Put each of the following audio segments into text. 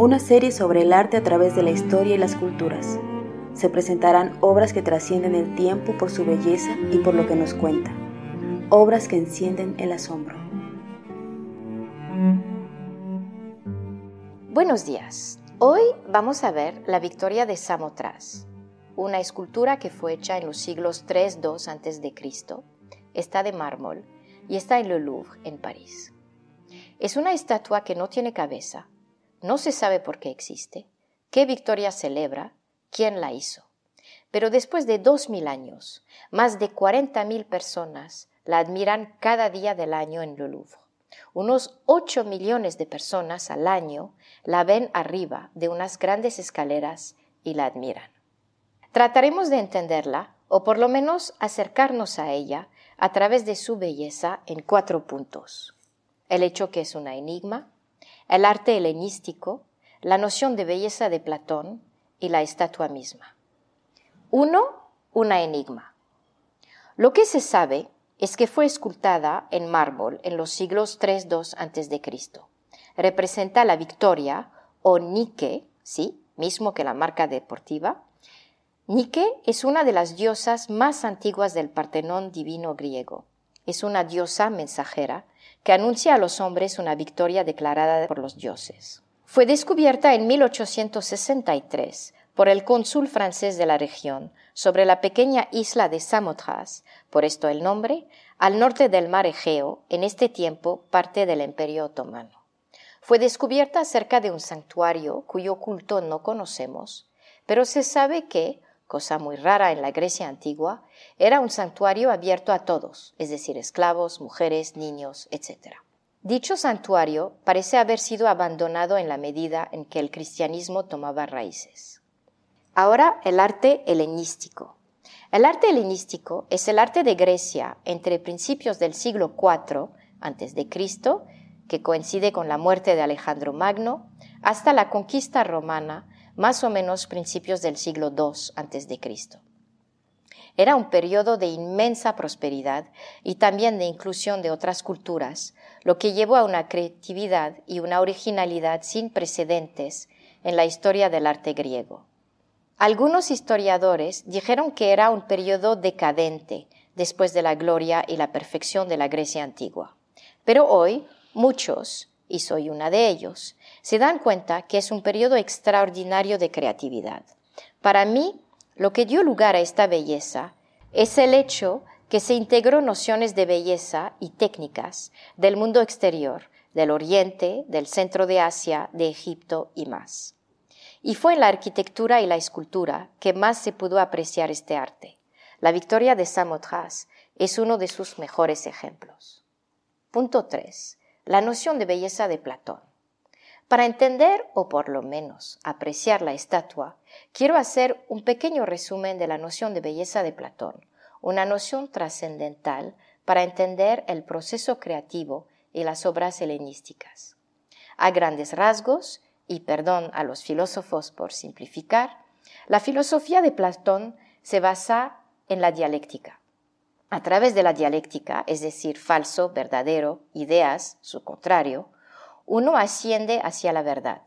Una serie sobre el arte a través de la historia y las culturas. Se presentarán obras que trascienden el tiempo por su belleza y por lo que nos cuenta. Obras que encienden el asombro. Buenos días. Hoy vamos a ver la Victoria de Samothrace, una escultura que fue hecha en los siglos 3-2 a.C. Está de mármol y está en Le Louvre, en París. Es una estatua que no tiene cabeza, no se sabe por qué existe, qué victoria celebra, quién la hizo. Pero después de dos mil años, más de 40.000 personas la admiran cada día del año en Le Louvre. Unos 8 millones de personas al año la ven arriba de unas grandes escaleras y la admiran. Trataremos de entenderla, o por lo menos acercarnos a ella, a través de su belleza en cuatro puntos. El hecho que es una enigma, el arte helenístico, la noción de belleza de Platón y la estatua misma. Uno, una enigma. Lo que se sabe es que fue escultada en mármol en los siglos 3-2 a.C. Representa la victoria o Nike, sí, mismo que la marca deportiva. Nike es una de las diosas más antiguas del Partenón divino griego. Es una diosa mensajera que anuncia a los hombres una victoria declarada por los dioses. Fue descubierta en 1863 por el cónsul francés de la región sobre la pequeña isla de Samothrace, por esto el nombre, al norte del mar Egeo, en este tiempo parte del Imperio Otomano. Fue descubierta cerca de un santuario cuyo culto no conocemos, pero se sabe que, cosa muy rara en la Grecia antigua, era un santuario abierto a todos, es decir, esclavos, mujeres, niños, etc. Dicho santuario parece haber sido abandonado en la medida en que el cristianismo tomaba raíces. Ahora el arte helenístico. El arte helenístico es el arte de Grecia entre principios del siglo IV a.C., que coincide con la muerte de Alejandro Magno, hasta la conquista romana, más o menos principios del siglo II a.C. Era un periodo de inmensa prosperidad y también de inclusión de otras culturas, lo que llevó a una creatividad y una originalidad sin precedentes en la historia del arte griego. Algunos historiadores dijeron que era un periodo decadente después de la gloria y la perfección de la Grecia antigua. Pero hoy muchos, y soy una de ellos, se dan cuenta que es un periodo extraordinario de creatividad. Para mí, lo que dio lugar a esta belleza es el hecho que se integró nociones de belleza y técnicas del mundo exterior, del Oriente, del centro de Asia, de Egipto y más. Y fue en la arquitectura y la escultura que más se pudo apreciar este arte. La victoria de Samothrace es uno de sus mejores ejemplos. Punto 3. La noción de belleza de Platón. Para entender, o por lo menos apreciar la estatua, quiero hacer un pequeño resumen de la noción de belleza de Platón, una noción trascendental para entender el proceso creativo y las obras helenísticas. A grandes rasgos, y perdón a los filósofos por simplificar, la filosofía de Platón se basa en la dialéctica. A través de la dialéctica, es decir, falso, verdadero, ideas, su contrario, uno asciende hacia la verdad.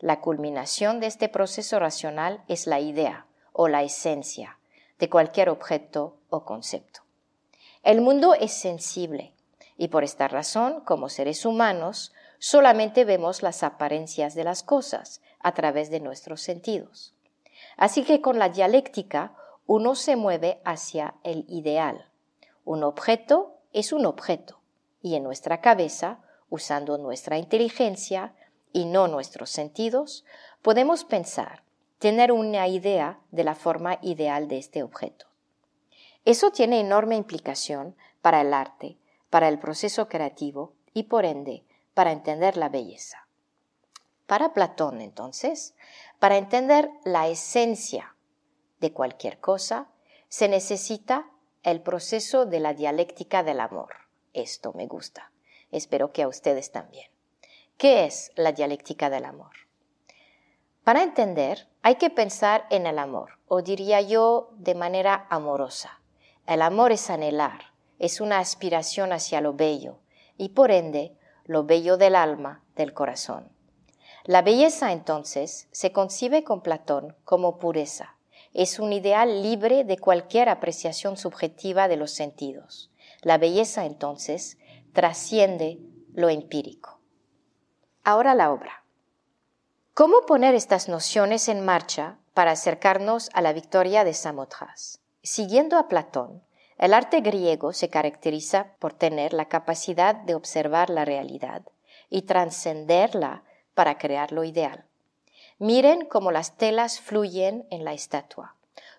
La culminación de este proceso racional es la idea o la esencia de cualquier objeto o concepto. El mundo es sensible y por esta razón, como seres humanos, solamente vemos las apariencias de las cosas a través de nuestros sentidos. Así que con la dialéctica uno se mueve hacia el ideal. Un objeto es un objeto y en nuestra cabeza, usando nuestra inteligencia y no nuestros sentidos, podemos pensar, tener una idea de la forma ideal de este objeto. Eso tiene enorme implicación para el arte, para el proceso creativo y por ende para entender la belleza. Para Platón, entonces, para entender la esencia de cualquier cosa, se necesita el proceso de la dialéctica del amor. Esto me gusta. Espero que a ustedes también. ¿Qué es la dialéctica del amor? Para entender, hay que pensar en el amor, o diría yo de manera amorosa. El amor es anhelar, es una aspiración hacia lo bello, y por ende lo bello del alma, del corazón. La belleza entonces se concibe con Platón como pureza. Es un ideal libre de cualquier apreciación subjetiva de los sentidos. La belleza entonces trasciende lo empírico. Ahora la obra. ¿Cómo poner estas nociones en marcha para acercarnos a la victoria de Samothrace? Siguiendo a Platón, el arte griego se caracteriza por tener la capacidad de observar la realidad y trascenderla para crear lo ideal. Miren cómo las telas fluyen en la estatua,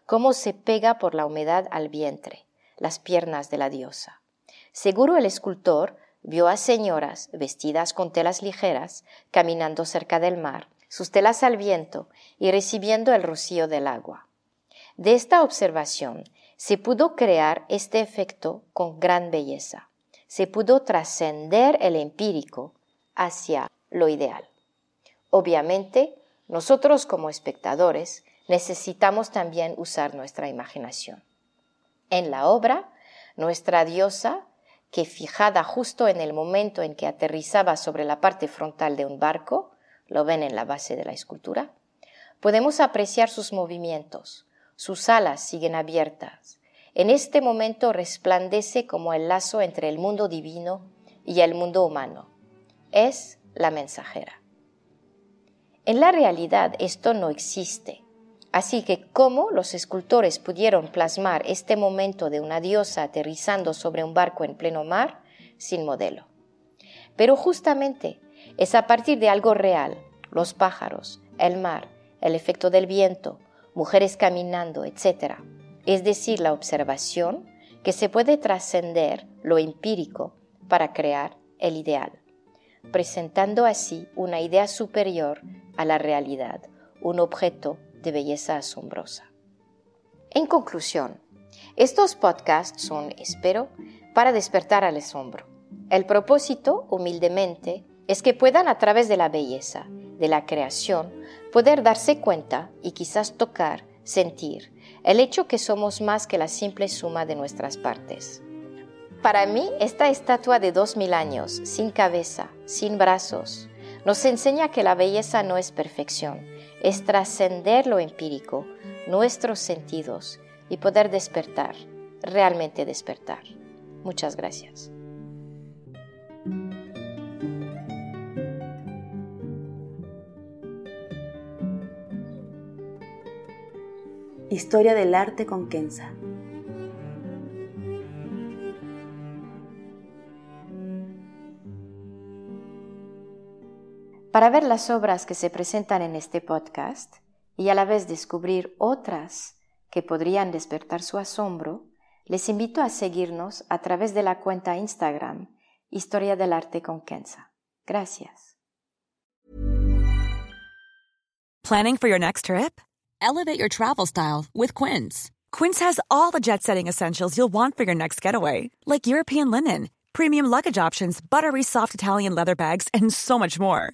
cómo se pega por la humedad al vientre, las piernas de la diosa. Seguro el escultor vio a señoras vestidas con telas ligeras caminando cerca del mar, sus telas al viento y recibiendo el rocío del agua. De esta observación se pudo crear este efecto con gran belleza. Se pudo trascender el empírico hacia lo ideal. Obviamente, nosotros como espectadores necesitamos también usar nuestra imaginación. En la obra, nuestra diosa, que fijada justo en el momento en que aterrizaba sobre la parte frontal de un barco, lo ven en la base de la escultura, podemos apreciar sus movimientos, sus alas siguen abiertas. En este momento resplandece como el lazo entre el mundo divino y el mundo humano. Es la mensajera. En la realidad esto no existe. Así que cómo los escultores pudieron plasmar este momento de una diosa aterrizando sobre un barco en pleno mar sin modelo. Pero justamente es a partir de algo real, los pájaros, el mar, el efecto del viento, mujeres caminando, etc. Es decir, la observación que se puede trascender lo empírico para crear el ideal, presentando así una idea superior a la realidad, un objeto de belleza asombrosa. En conclusión, estos podcasts son, espero, para despertar al asombro. El propósito, humildemente, es que puedan a través de la belleza, de la creación, poder darse cuenta y quizás tocar, sentir, el hecho que somos más que la simple suma de nuestras partes. Para mí, esta estatua de dos mil años, sin cabeza, sin brazos, nos enseña que la belleza no es perfección, es trascender lo empírico, nuestros sentidos y poder despertar, realmente despertar. Muchas gracias. Historia del arte con Kenza. Para ver las obras que se presentan en este podcast y a la vez descubrir otras que podrían despertar su asombro, les invito a seguirnos a través de la cuenta Instagram Historia del Arte con Kenza. Gracias. Planning for your next trip? Elevate your travel style with Quince. Quince has all the jet setting essentials you'll want for your next getaway, like European linen, premium luggage options, buttery soft Italian leather bags, and so much more.